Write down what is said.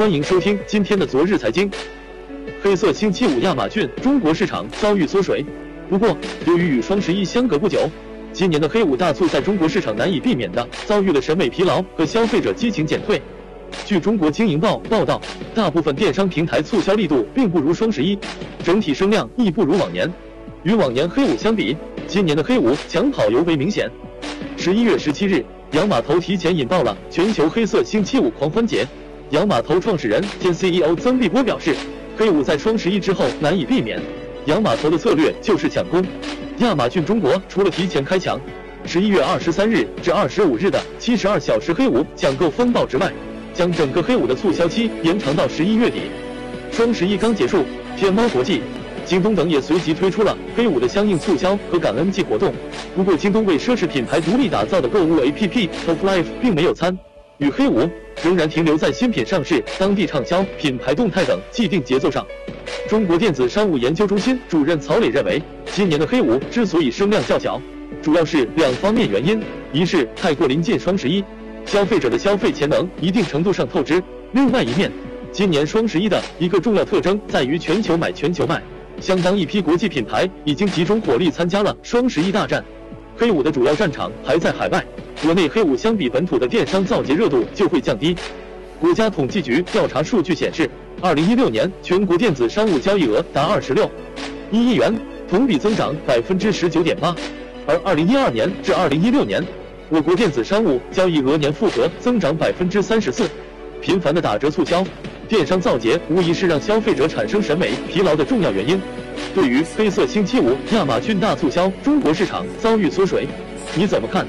欢迎收听今天的昨日财经。黑色星期五，亚马逊中国市场遭遇缩水。不过，由于与双十一相隔不久，今年的黑五大促在中国市场难以避免的遭遇了审美疲劳和消费者激情减退。据中国经营报报道，大部分电商平台促销力度并不如双十一，整体声量亦不如往年。与往年黑五相比，今年的黑五抢跑尤为明显。十一月十七日，洋码头提前引爆了全球黑色星期五狂欢节。洋码头创始人兼 CEO 曾碧波表示，黑五在双十一之后难以避免。洋码头的策略就是抢攻。亚马逊中国除了提前开抢，十一月二十三日至二十五日的七十二小时黑五抢购风暴之外，将整个黑五的促销期延长到十一月底。双十一刚结束，天猫国际、京东等也随即推出了黑五的相应促销和感恩季活动。不过，京东为奢侈品牌独立打造的购物 APP Top Life 并没有参与黑五。仍然停留在新品上市、当地畅销、品牌动态等既定节奏上。中国电子商务研究中心主任曹磊认为，今年的黑五之所以声量较小，主要是两方面原因：一是太过临近双十一，消费者的消费潜能一定程度上透支；另外一面，今年双十一的一个重要特征在于全球买、全球卖，相当一批国际品牌已经集中火力参加了双十一大战。黑五的主要战场还在海外。国内黑五相比本土的电商造节热度就会降低。国家统计局调查数据显示，二零一六年全国电子商务交易额达二十六一亿元，同比增长百分之十九点八。而二零一二年至二零一六年，我国电子商务交易额年复合增长百分之三十四。频繁的打折促销、电商造节，无疑是让消费者产生审美疲劳的重要原因。对于黑色星期五亚马逊大促销，中国市场遭遇缩水，你怎么看？